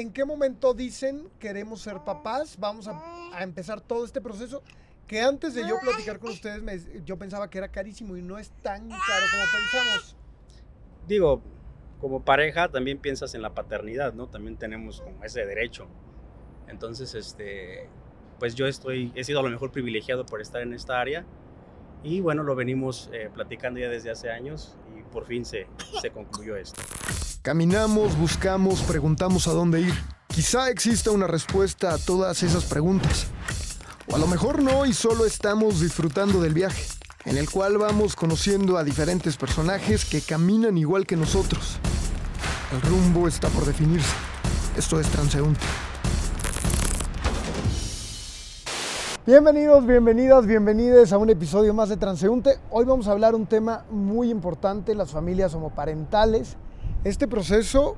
¿En qué momento dicen queremos ser papás? Vamos a, empezar todo este proceso que antes de yo platicar con ustedes yo pensaba que era carísimo y no es tan caro como pensamos. Digo, como pareja también piensas en la paternidad, ¿no? También tenemos como ese derecho. Entonces, este, pues yo estoy, he sido a lo mejor privilegiado por estar en esta área y bueno, lo venimos eh, platicando ya desde hace años por fin se, concluyó esto. Caminamos, buscamos, preguntamos a dónde ir. Quizá exista una respuesta a todas esas preguntas. O a lo mejor no y solo estamos disfrutando del viaje, en el cual vamos conociendo a diferentes personajes que caminan igual que nosotros. El rumbo está por definirse. Esto es transeúnte. Bienvenidos, bienvenidas, bienvenides a un episodio más de Transeúnte. Hoy vamos a hablar un tema muy importante, las familias homoparentales. Este proceso,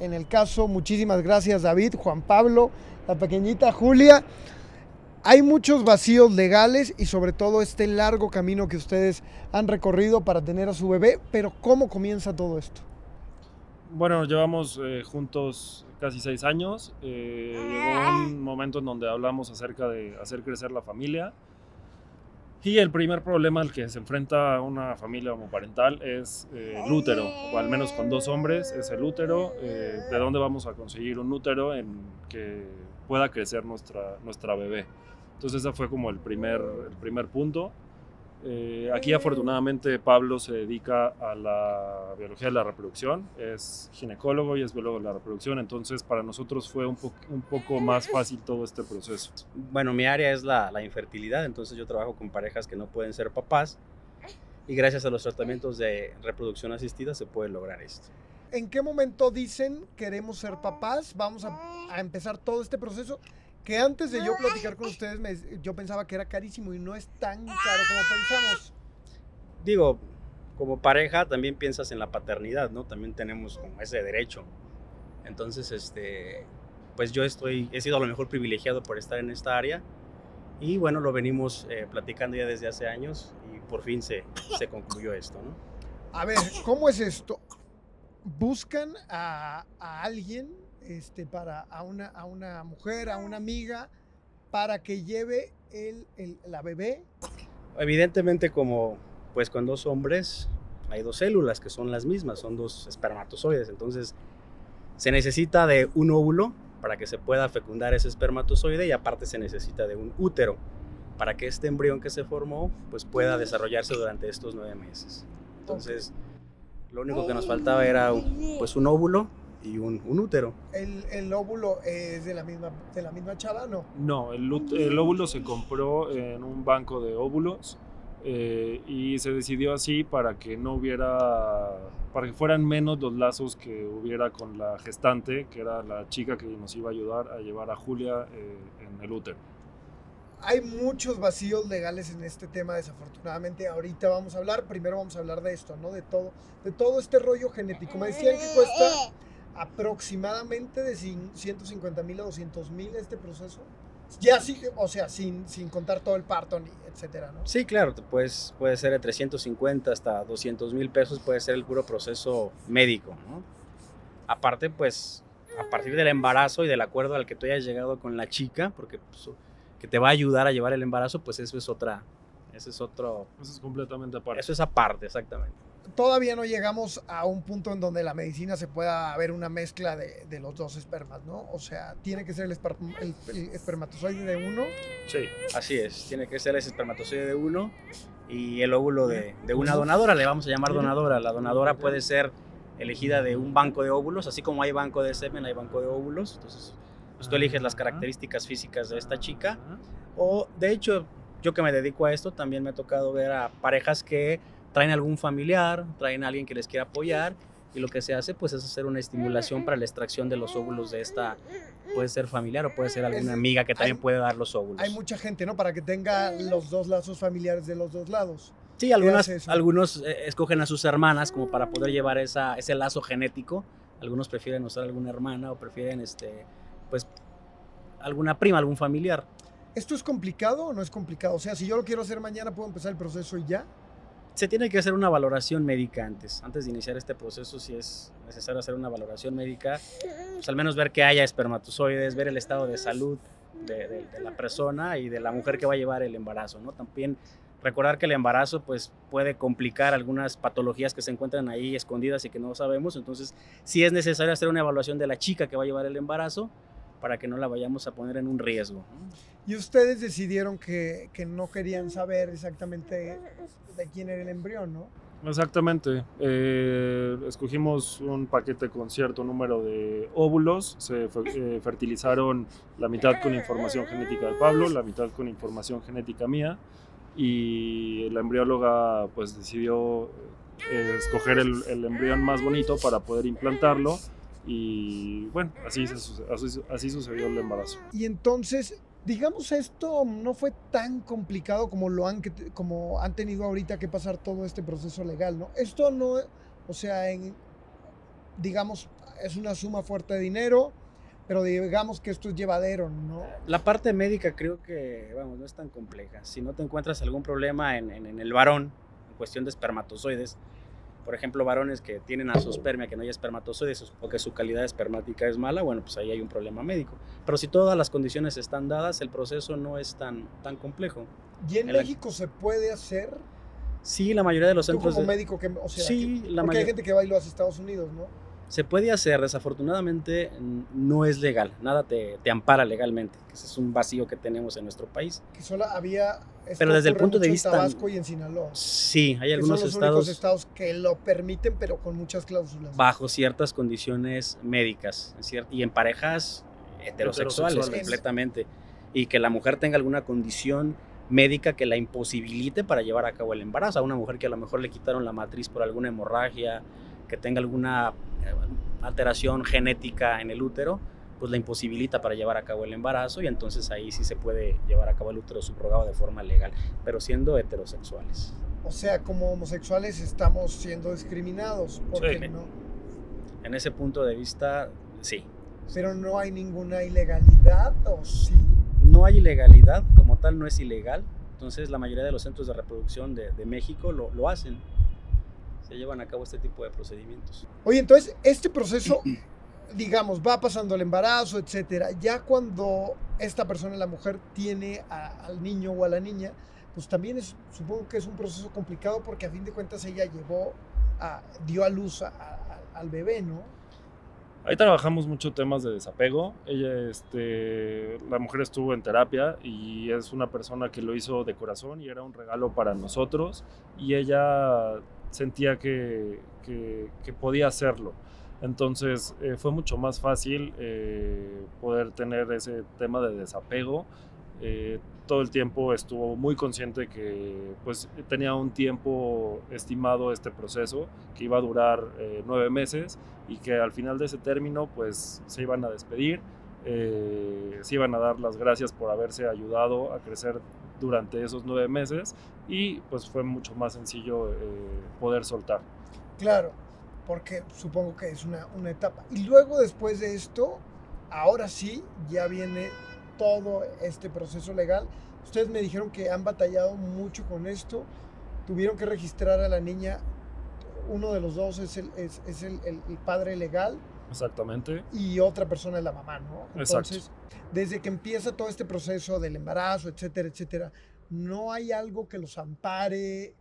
en el caso, muchísimas gracias David, Juan Pablo, la pequeñita Julia. Hay muchos vacíos legales y sobre todo este largo camino que ustedes han recorrido para tener a su bebé, pero ¿cómo comienza todo esto? Bueno, llevamos eh, juntos casi seis años. Eh, llegó un momento en donde hablamos acerca de hacer crecer la familia. Y el primer problema al que se enfrenta una familia homoparental es eh, el útero, o al menos con dos hombres es el útero. Eh, ¿De dónde vamos a conseguir un útero en que pueda crecer nuestra, nuestra bebé? Entonces ese fue como el primer, el primer punto. Eh, aquí afortunadamente Pablo se dedica a la biología de la reproducción, es ginecólogo y es biólogo de la reproducción, entonces para nosotros fue un, po- un poco más fácil todo este proceso. Bueno, mi área es la, la infertilidad, entonces yo trabajo con parejas que no pueden ser papás y gracias a los tratamientos de reproducción asistida se puede lograr esto. ¿En qué momento dicen queremos ser papás? Vamos a, a empezar todo este proceso que antes de yo platicar con ustedes me- yo pensaba que era carísimo y no es tan caro como pensamos. Digo, como pareja también piensas en la paternidad, ¿no? También tenemos como ese derecho. Entonces, este, pues yo estoy, he sido a lo mejor privilegiado por estar en esta área y bueno, lo venimos eh, platicando ya desde hace años y por fin se, se concluyó esto, ¿no? A ver, ¿cómo es esto? Buscan a, a alguien, este, para, a una, a una mujer, a una amiga, para que lleve el, el- la bebé. Evidentemente como pues con dos hombres hay dos células que son las mismas, son dos espermatozoides, entonces se necesita de un óvulo para que se pueda fecundar ese espermatozoide y aparte se necesita de un útero para que este embrión que se formó pues pueda desarrollarse durante estos nueve meses. Entonces lo único que nos faltaba era pues un óvulo y un, un útero. El, el óvulo es de la misma, de la misma chava, ¿no? No, el, el óvulo se compró en un banco de óvulos eh, y se decidió así para que no hubiera, para que fueran menos los lazos que hubiera con la gestante, que era la chica que nos iba a ayudar a llevar a Julia eh, en el útero. Hay muchos vacíos legales en este tema, desafortunadamente. Ahorita vamos a hablar, primero vamos a hablar de esto, ¿no? De todo, de todo este rollo genético. Me decían que cuesta aproximadamente de cin- 150 mil a 200 mil este proceso. Ya sí, o sea, sin, sin contar todo el parto, ni etcétera, ¿no? Sí, claro, te puedes, puede ser de 350 hasta 200 mil pesos, puede ser el puro proceso médico, ¿no? Aparte, pues, a partir del embarazo y del acuerdo al que tú hayas llegado con la chica, porque pues, que te va a ayudar a llevar el embarazo, pues eso es otra, eso es otro, Eso es completamente aparte. eso es aparte, exactamente. Todavía no llegamos a un punto en donde la medicina se pueda ver una mezcla de, de los dos espermas, ¿no? O sea, tiene que ser el, espar- el- el espermatozoide de uno Sí. Así es, tiene que ser ese espermatozoide de uno y el óvulo de, de una donadora, le vamos a llamar donadora. La donadora puede ser elegida de un banco de óvulos, así como hay banco de semen, hay banco de óvulos. Entonces, pues tú eliges las características físicas de esta chica. O, de hecho, yo que me dedico a esto, también me ha tocado ver a parejas que traen algún familiar, traen a alguien que les quiera apoyar. Y lo que se hace, pues, es hacer una estimulación para la extracción de los óvulos de esta, puede ser familiar o puede ser alguna amiga que también hay- puede dar los óvulos. hay mucha gente, ¿no? Para que tenga los dos lazos familiares de los dos lados. Sí, algunas, algunos eh, escogen a sus hermanas como para poder llevar esa, ese lazo genético. Algunos prefieren usar alguna hermana o prefieren, este, pues, alguna prima, algún familiar. ¿Esto es complicado o no es complicado? O sea, si yo lo quiero hacer mañana, ¿puedo empezar el proceso y ya? Se tiene que hacer una valoración médica antes. Antes de iniciar este proceso, si es necesario hacer una valoración médica, pues al menos ver que haya espermatozoides, ver el estado de salud de, la persona y de la mujer que va a llevar el embarazo, ¿no? También recordar que el embarazo pues puede complicar algunas patologías que se encuentran ahí escondidas y que no sabemos, entonces sí es necesario hacer una evaluación de la chica que va a llevar el embarazo para que no la vayamos a poner en un riesgo. Y ustedes decidieron que, que no querían saber exactamente de quién era el embrión, ¿no? Exactamente. Eh, escogimos un paquete con cierto número de óvulos. Se eh, fertilizaron la mitad con información genética de Pablo, la mitad con información genética mía. Y la embrióloga pues decidió eh, escoger el, el, embrión más bonito para poder implantarlo. Y bueno, así, así, así sucedió el embarazo. Y entonces digamos, esto no fue tan complicado como lo han, como han tenido ahorita que pasar todo este proceso legal, ¿no? Esto no, o sea, en, digamos, es una suma fuerte de dinero, pero digamos que esto es llevadero, ¿no? La parte médica creo que, vamos, no es tan compleja. Si no te encuentras algún problema en, en, en el varón, en cuestión de espermatozoides, por ejemplo, varones que tienen asospermia, que no hay espermatozoides o que su calidad espermática es mala, bueno, pues ahí hay un problema médico. Pero si todas las condiciones están dadas, el proceso no es tan, tan complejo. ¿Y en, en México la... se puede hacer? Sí, la mayoría de los centros... ¿Tú como de... médico, que, o sea, sí, que, la porque hay gente que va y lo hace a Estados Unidos, ¿no? Se puede hacer, desafortunadamente no es legal, nada te, te, ampara legalmente, ese es un vacío que tenemos en nuestro país. Que solo había... Pero desde el punto de vista... En Tabasco y en Sinaloa. Sí, hay algunos son los estados... estados que lo permiten, pero con muchas cláusulas. Bajo ciertas condiciones médicas, y en parejas heterosexuales, heterosexuales completamente. Y que la mujer tenga alguna condición médica que la imposibilite para llevar a cabo el embarazo. A una mujer que a lo mejor le quitaron la matriz por alguna hemorragia, que tenga alguna alteración genética en el útero, pues la imposibilita para llevar a cabo el embarazo y entonces ahí sí se puede llevar a cabo el útero subrogado de forma legal, pero siendo heterosexuales. O sea, como homosexuales estamos siendo discriminados, ¿por sí. qué no? En ese punto de vista, sí. Pero no hay ninguna ilegalidad, ¿o sí? No hay ilegalidad, como tal no es ilegal, entonces la mayoría de los centros de reproducción de, de México lo, lo hacen se llevan a cabo este tipo de procedimientos. Oye, entonces, este proceso, digamos, va pasando el embarazo, etcétera. Ya cuando esta persona, la mujer, tiene a, al niño o a la niña, pues también es, supongo que es un proceso complicado porque a fin de cuentas ella llevó, a, dio a luz a, a, al bebé, ¿no? Ahí trabajamos mucho temas de desapego. Ella, este, la mujer estuvo en terapia y es una persona que lo hizo de corazón y era un regalo para nosotros. Y ella sentía que, que, podía hacerlo. Entonces eh, fue mucho más fácil eh, poder tener ese tema de desapego. Eh, todo el tiempo estuvo muy consciente que pues, tenía un tiempo estimado este proceso, que iba a durar nueve meses y que al final de ese término pues, se iban a despedir, se iban a dar las gracias por haberse ayudado a crecer durante esos nueve meses y pues fue mucho más sencillo eh, poder soltar. Claro, porque supongo que es una, una, etapa. Y luego después de esto, ahora sí, ya viene todo este proceso legal. Ustedes me dijeron que han batallado mucho con esto, tuvieron que registrar a la niña, uno de los dos es el, es, el padre legal. Exactamente. Y otra persona es la mamá, ¿no? Entonces, Exacto. desde que empieza todo este proceso del embarazo, etcétera, etcétera, no hay algo que los ampare.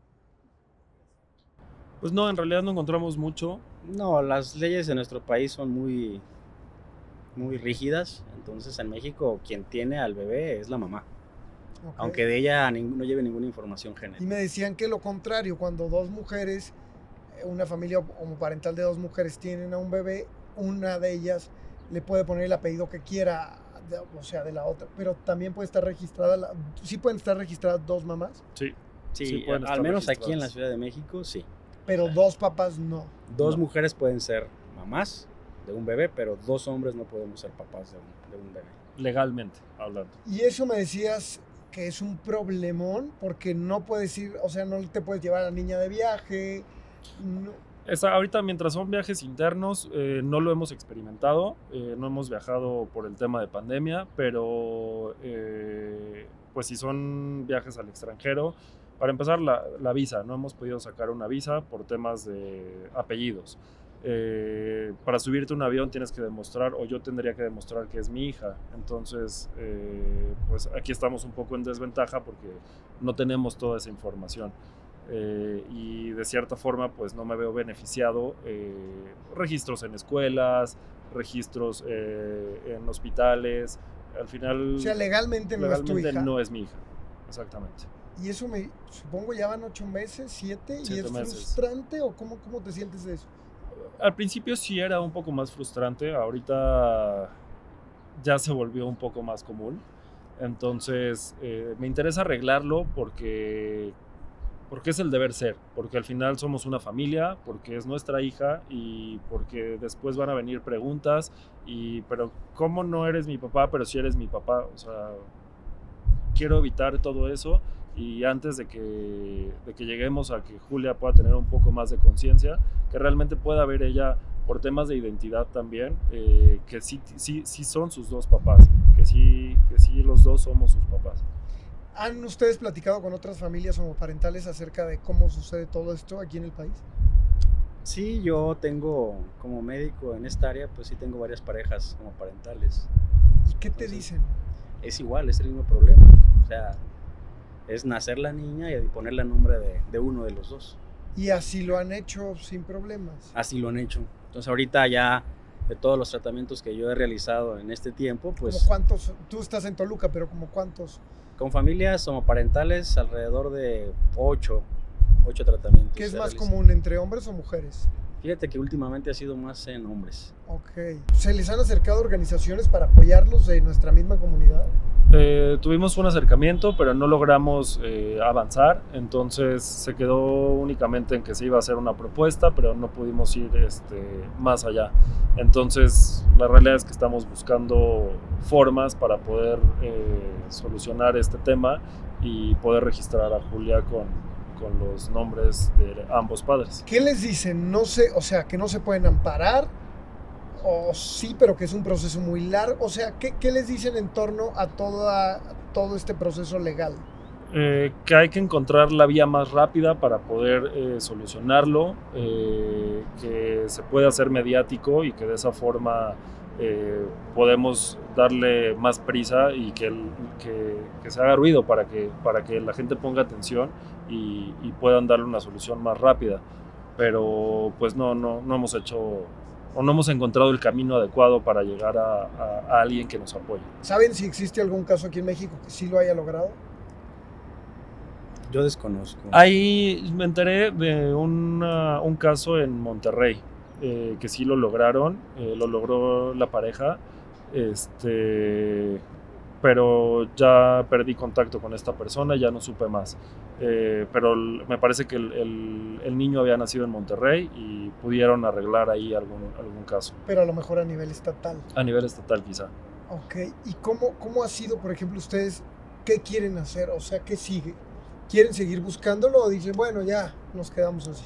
Pues no, en realidad no encontramos mucho. No, las leyes de nuestro país son muy, muy rígidas. Entonces en México quien tiene al bebé es la mamá. Okay. Aunque de ella no lleve ninguna información genética. Y me decían que lo contrario, cuando dos mujeres, una familia homoparental de dos mujeres tienen a un bebé, una de ellas le puede poner el apellido que quiera de, o sea, de la otra, pero también puede estar registrada, la, ¿sí pueden estar registradas dos mamás? Sí. Sí, sí al menos aquí en la Ciudad de México, sí. Pero dos papás no. Dos No. mujeres pueden ser mamás de un bebé, pero dos hombres no podemos ser papás de un, de un bebé. Legalmente hablando. Y eso me decías que es un problemón porque no puedes ir, o sea, no te puedes llevar a la niña de viaje. No, Esa, ahorita, mientras son viajes internos, eh, no lo hemos experimentado. eh, no hemos viajado por el tema de pandemia, pero eh, pues si son viajes al extranjero, Para empezar, la, visa. No hemos podido sacar una visa por temas de apellidos. Para subirte un avión tienes que demostrar, o yo tendría que demostrar que es mi hija. Entonces, pues aquí estamos un poco en desventaja porque no tenemos toda esa información. Eh, y de cierta forma, pues no me veo beneficiado registros en escuelas, registros en hospitales. Al final, o sea, legalmente, no es tu hija. No es mi hija, exactamente. Y eso me, supongo, ya van ocho meses, siete, ¿y es frustrante o cómo, cómo te sientes de eso? al principio sí era un poco más frustrante, ahorita ya se volvió un poco más común. Entonces, eh, me interesa arreglarlo porque, porque es el deber ser, porque al final somos una familia, porque es nuestra hija y porque después van a venir preguntas y, pero ¿cómo no eres mi papá, pero si eres mi papá? O sea, quiero evitar todo eso y antes de que, de que lleguemos a que Julia pueda tener un poco más de conciencia, que realmente pueda ver ella por temas de identidad también, eh, que sí, sí, sí son sus dos papás, que sí, que sí los dos somos sus papás. ¿Han ustedes platicado con otras familias homoparentales acerca de cómo sucede todo esto aquí en el país? Sí, yo tengo como médico en esta área, pues sí tengo varias parejas homoparentales. ¿Y qué te dicen? Es igual, es el mismo problema. O sea, es nacer la niña y ponerle el nombre de, de, uno de los dos. Y así lo han hecho sin problemas. Así lo han hecho. Entonces ahorita ya de todos los tratamientos que yo he realizado en este tiempo, pues... ¿Como cuántos? Tú estás en Toluca, pero como cuántos? Con familias homoparentales alrededor de ocho, ocho tratamientos. ¿Qué es más común, entre hombres o mujeres? Fíjate que últimamente ha sido más en hombres. Ok. ¿Se les han acercado organizaciones para apoyarlos de nuestra misma comunidad? Eh, tuvimos un acercamiento, pero no logramos eh, avanzar, entonces se quedó únicamente en que se iba a hacer una propuesta, pero no pudimos ir este, más allá. Entonces, la realidad es que estamos buscando formas para poder eh, solucionar este tema y poder registrar a Julia con, con los nombres de ambos padres. ¿Qué les dicen? No sé, o sea, que no se pueden amparar o sí, pero que es un proceso muy largo. O sea, ¿qué, qué les dicen en torno a toda, todo este proceso legal? Eh, que hay que encontrar la vía más rápida para poder eh, solucionarlo, eh, que se puede hacer mediático y que de esa forma podemos darle más prisa y que, que, que, se haga ruido para que, para que la gente ponga atención y, y puedan darle una solución más rápida. Pero pues no, no, no hemos hecho o no hemos encontrado el camino adecuado para llegar a, alguien que nos apoye. ¿Saben si existe algún caso aquí en México que sí lo haya logrado? Yo desconozco. Ahí me enteré de un caso en Monterrey, eh, que sí lo lograron, eh, lo logró la pareja, este, pero ya perdí contacto con esta persona, ya no supe más. Eh, pero me parece que el, el, niño había nacido en Monterrey y pudieron arreglar ahí algún, algún caso. Pero a lo mejor a nivel estatal. A nivel estatal quizá. Ok, ¿y cómo, cómo ha sido, por ejemplo, ustedes, qué quieren hacer? O sea, ¿qué sigue? ¿Quieren seguir buscándolo o dicen, bueno, ya nos quedamos así?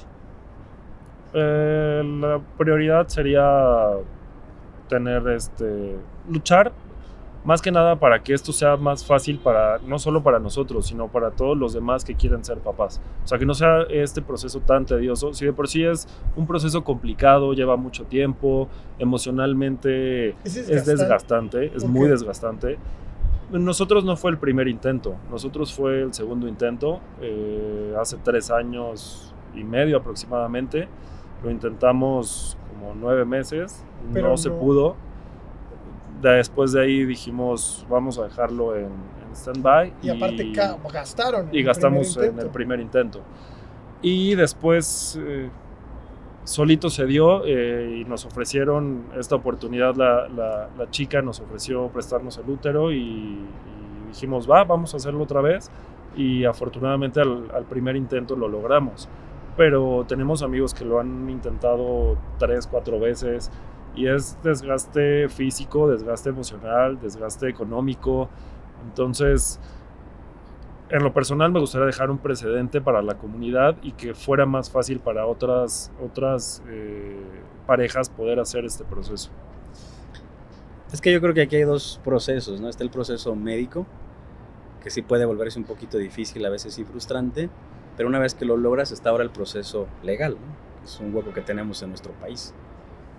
Eh, la prioridad sería tener este luchar más que nada para que esto sea más fácil para no solo para nosotros, sino para todos los demás que quieren ser papás. O sea, que no sea este proceso tan tedioso. Si de por sí es un proceso complicado, lleva mucho tiempo, emocionalmente es desgastante, es, muy desgastante. Nosotros no fue el primer intento, nosotros fue el segundo intento, eh, hace tres años y medio aproximadamente. Lo intentamos como nueve meses, Pero no se pudo después de ahí dijimos, vamos a dejarlo en, en stand-by. Y, aparte gastaron. Y gastamos en el primer intento. Y después eh, solito se dio eh, y nos ofrecieron esta oportunidad, la, la, chica nos ofreció prestarnos el útero y, dijimos, va, vamos a hacerlo otra vez. Y afortunadamente al, al primer intento lo logramos. Pero tenemos amigos que lo han intentado tres, cuatro veces y es desgaste físico, desgaste emocional, desgaste económico. Entonces, en lo personal me gustaría dejar un precedente para la comunidad y que fuera más fácil para otras, otras eh, parejas poder hacer este proceso. Es que yo creo que aquí hay dos procesos, ¿no? Está el proceso médico, que sí puede volverse un poquito difícil, a veces y frustrante, pero una vez que lo logras está ahora el proceso legal, ¿no? es un hueco que tenemos en nuestro país.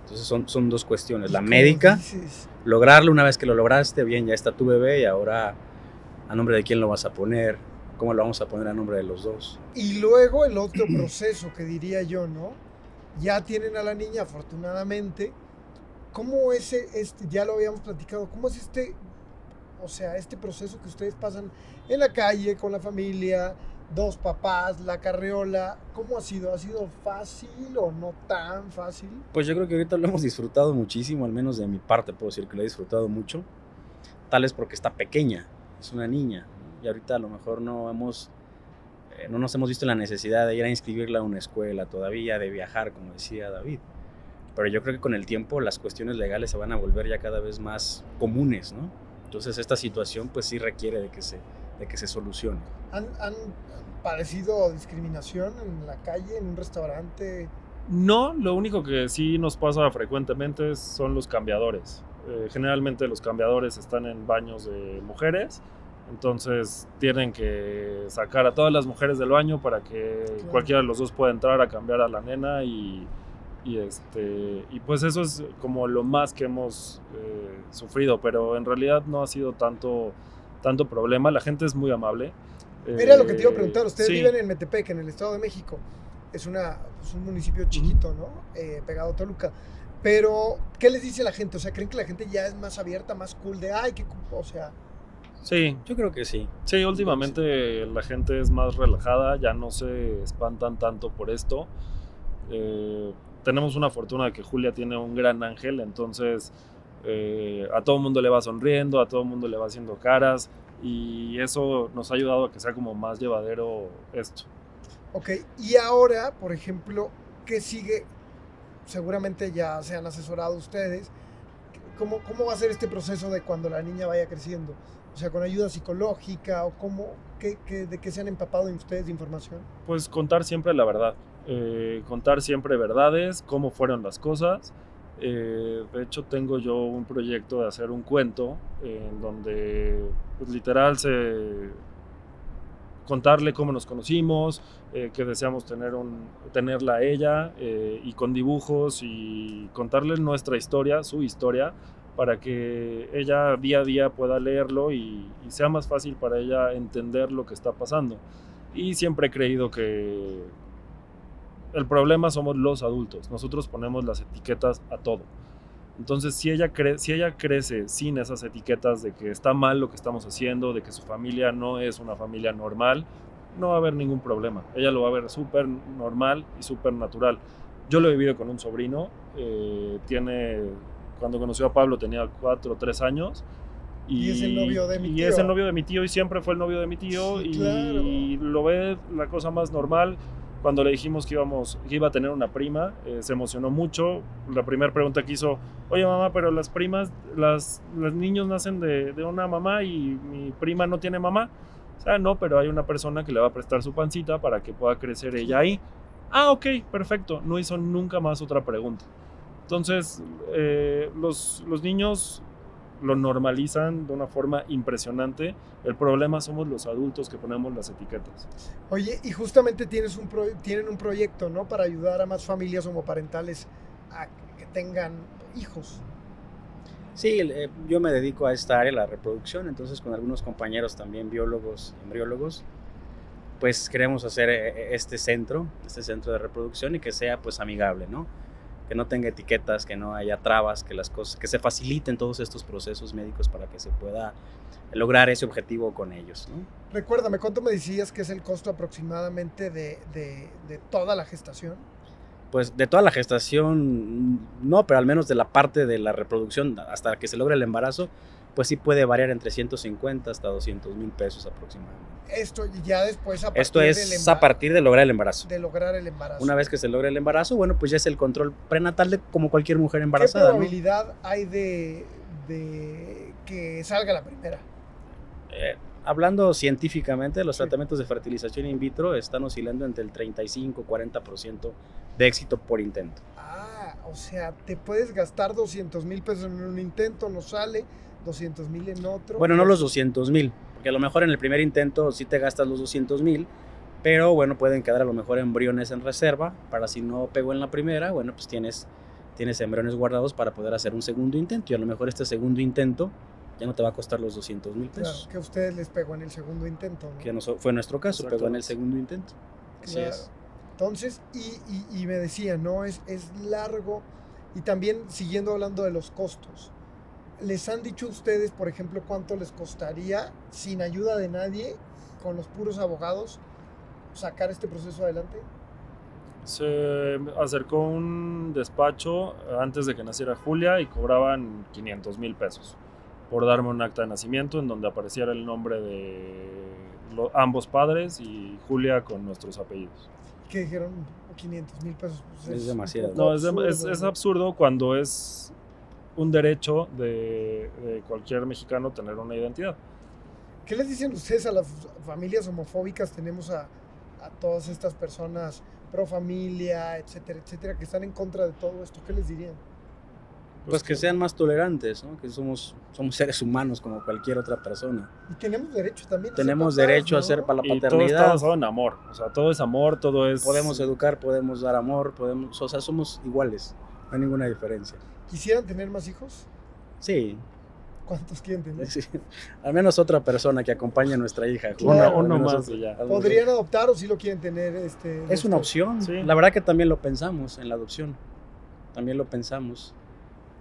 Entonces son, son dos cuestiones, la médica, lograrlo una vez que lo lograste, bien, ya está tu bebé y ahora a nombre de quién lo vas a poner, cómo lo vamos a poner a nombre de los dos. Y luego el otro proceso que diría yo, ¿no? Ya tienen a la niña afortunadamente. ¿Cómo ese, este, ya lo habíamos platicado, cómo es este, o sea, este proceso que ustedes pasan en la calle con la familia, dos papás, la carriola, ¿cómo ha sido? ¿Ha sido fácil o no tan fácil? Pues yo creo que ahorita lo hemos disfrutado muchísimo, al menos de mi parte puedo decir que lo he disfrutado mucho, tal vez porque está pequeña, es una niña, y ahorita a lo mejor no hemos, eh, no nos hemos visto la necesidad de ir a inscribirla a una escuela todavía, de viajar, como decía David. Pero yo creo que con el tiempo las cuestiones legales se van a volver ya cada vez más comunes, ¿no? Entonces esta situación pues sí requiere de que se, de que se solucione. ¿Han, ¿Han, padecido discriminación en la calle, en un restaurante? No, lo único que sí nos pasa frecuentemente son los cambiadores. Eh, generalmente los cambiadores están en baños de mujeres, entonces tienen que sacar a todas las mujeres del baño para que claro. cualquiera de los dos pueda entrar a cambiar a la nena y, y, este, y pues eso es como lo más que hemos eh, sufrido, pero en realidad no ha sido tanto, tanto problema, la gente es muy amable. Mira lo que te iba a preguntar, ustedes sí. viven en Metepec, en el Estado de México, es, una, es un municipio chiquito, ¿no? Eh, pegado a Toluca. Pero, ¿qué les dice la gente? O sea, ¿creen que la gente ya es más abierta, más cool de, ay, qué, o sea... Sí, yo creo que sí. Sí, últimamente la gente es más relajada, ya no se espantan tanto por esto. Eh, tenemos una fortuna de que Julia tiene un gran ángel, entonces eh, a todo el mundo le va sonriendo, a todo el mundo le va haciendo caras y eso nos ha ayudado a que sea como más llevadero esto. Ok, y ahora, por ejemplo, ¿qué sigue? Seguramente ya se han asesorado ustedes. ¿Cómo, ¿Cómo va a ser este proceso de cuando la niña vaya creciendo? O sea, con ayuda psicológica o cómo, qué, qué, de qué se han empapado en ustedes de información? Pues contar siempre la verdad, eh, contar siempre verdades, cómo fueron las cosas. Eh, de hecho, tengo yo un proyecto de hacer un cuento en donde, pues, literal, contarle cómo nos conocimos, eh, que deseamos tenerla a ella eh, y con dibujos y contarle nuestra historia, su historia, para que ella día a día pueda leerlo y, sea más fácil para ella entender lo que está pasando. Y siempre he creído que el problema somos los adultos, nosotros ponemos las etiquetas a todo. Entonces, si ella, cre si ella crece sin esas etiquetas de que está mal lo que estamos haciendo, de que su familia no es una familia normal, no va a haber ningún problema. Ella lo va a ver súper normal y súper natural. Yo lo he vivido con un sobrino, eh, tiene, cuando conoció a Pablo tenía cuatro o tres años. Y, y, es el novio de mi y tío. es el novio de mi tío y siempre fue el novio de mi tío Sí, y, claro. y lo ve la cosa más normal. Cuando le dijimos que, íbamos, que iba a tener una prima, eh, se emocionó mucho. La primera pregunta que hizo, oye mamá, pero las primas, las, los niños nacen de, de una mamá y mi prima no tiene mamá. O sea, no, pero hay una persona que le va a prestar su pancita para que pueda crecer ella ahí. Ah, ok, perfecto. No hizo nunca más otra pregunta. Entonces, eh, los, los niños lo normalizan de una forma impresionante. El problema somos los adultos que ponemos las etiquetas. Oye, y justamente tienes un pro, tienen un proyecto, ¿no? Para ayudar a más familias homoparentales a que tengan hijos. Sí, eh, yo me dedico a esta área, la reproducción, entonces con algunos compañeros también biólogos, embriólogos, pues queremos hacer eh, este centro, este centro de reproducción y que sea pues amigable, ¿no? Que no tenga etiquetas, que no haya trabas, que las cosas, que se faciliten todos estos procesos médicos para que se pueda lograr ese objetivo con ellos, ¿no? Recuérdame, ¿cuánto me decías que es el costo aproximadamente de, de, de toda la gestación? pues de toda la gestación, no, pero al menos de la parte de la reproducción hasta que se logre el embarazo, pues sí puede variar entre 150 hasta 200 mil pesos aproximadamente. Esto ya después a partir Esto es a partir de lograr el embarazo. De lograr el embarazo. Una vez que se logre el embarazo, bueno, pues ya es el control prenatal de como cualquier mujer embarazada. ¿Qué probabilidad ¿no? hay de, de, que salga la primera? Eh, hablando científicamente, los sí. tratamientos de fertilización in vitro están oscilando entre el 35 y 40% de éxito por intento. Ah, o sea, te puedes gastar 200 mil pesos en un intento, no sale, 200 mil en otro. Bueno, no los 200 mil, Porque a lo mejor en el primer intento sí te gastas los 200 mil, pero bueno, pueden quedar a lo mejor embriones en reserva para si no pegó en la primera, bueno, pues tienes, tienes embriones guardados para poder hacer un segundo intento y a lo mejor este segundo intento ya no te va a costar los 200 mil Claro, pesos. que a ustedes les pegó en el segundo intento. ¿no? Que no fue nuestro caso, pegó en el segundo intento. Así Claro. es. Entonces, y, y- y me decía, ¿no? Es, es largo. Y también siguiendo hablando de los costos. ¿Les han dicho ustedes, por ejemplo, cuánto les costaría, sin ayuda de nadie, con los puros abogados, sacar este proceso adelante? Se acercó un despacho antes de que naciera Julia y cobraban 500 mil pesos por darme un acta de nacimiento en donde apareciera el nombre de ambos padres y Julia con nuestros apellidos. Que dijeron 500 mil pesos. pues, Es demasiado. No, es, es- absurdo cuando es un derecho de, de cualquier mexicano tener una identidad. ¿Qué les dicen ustedes a las familias homofóbicas? Tenemos a, a todas estas personas pro familia, etcétera, etcétera, que están en contra de todo esto. ¿Qué les dirían? Pues que sean más tolerantes, ¿no? que somos, somos seres humanos como cualquier otra persona. Y tenemos derecho también. a ser Tenemos papás, derecho a ¿no? ser para la Y todo está paternidad. basado en amor. O sea, todo es amor, todo es... Podemos educar, podemos dar amor, podemos, o sea, somos iguales, no hay ninguna diferencia. ¿Quisieran tener más hijos? Sí, ¿Cuántos quieren tener? sí. al menos otra persona que acompañe a nuestra hija. Claro. Al Uno más ya. ¿Podrían adoptar o si lo quieren tener? Este. Es una este- opción. Sí. La verdad que también lo pensamos en la adopción. También lo pensamos.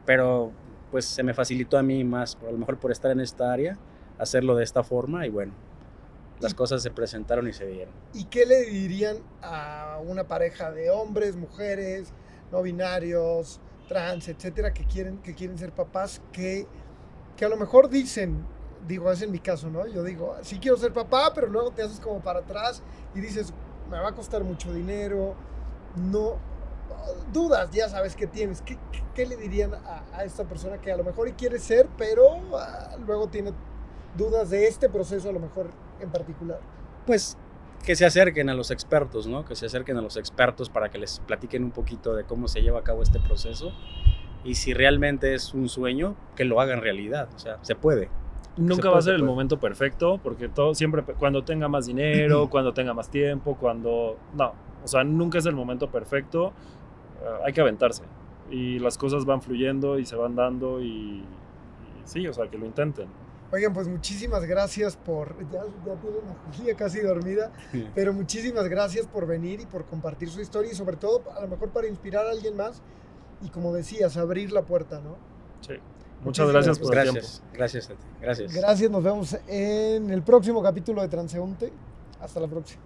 Pero pues se me facilitó a mí más, por, a lo mejor por estar en esta área, hacerlo de esta forma y bueno, las cosas se presentaron y se dieron. ¿Y qué le dirían a una pareja de hombres, mujeres, no binarios, trans, etcétera, que quieren, que quieren ser papás, que, que a lo mejor dicen, digo, es en mi caso, ¿no? Yo digo, sí quiero ser papá, pero luego te haces como para atrás y dices, me va a costar mucho dinero, no, dudas, ya sabes que tienes. ¿Qué, qué- le dirían a, esta persona que a lo mejor quiere ser, pero ah, luego tiene dudas de este proceso a lo mejor en particular? Pues que se acerquen a los expertos, ¿no? Que se acerquen a los expertos para que les platiquen un poquito de cómo se lleva a cabo este proceso y si realmente es un sueño, que lo hagan realidad, o sea, se puede. Nunca Se va puede, a ser se el momento perfecto, porque todo siempre, cuando tenga más dinero, cuando tenga más tiempo, cuando... No, o sea, nunca es el momento perfecto, eh, hay que aventarse. Y las cosas van fluyendo y se van dando y, y sí, o sea, que lo intenten. Oigan, pues muchísimas gracias por. Ya, ya tienen a Julia casi dormida, pero muchísimas gracias por venir y por compartir su historia y, sobre todo, a lo mejor para inspirar a alguien más y, como decías, abrir la puerta, ¿no? Sí. Muchas gracias por el tiempo. Gracias, gracias a ti, gracias. Gracias, nos vemos en el próximo capítulo de Transeúnte. Hasta la próxima.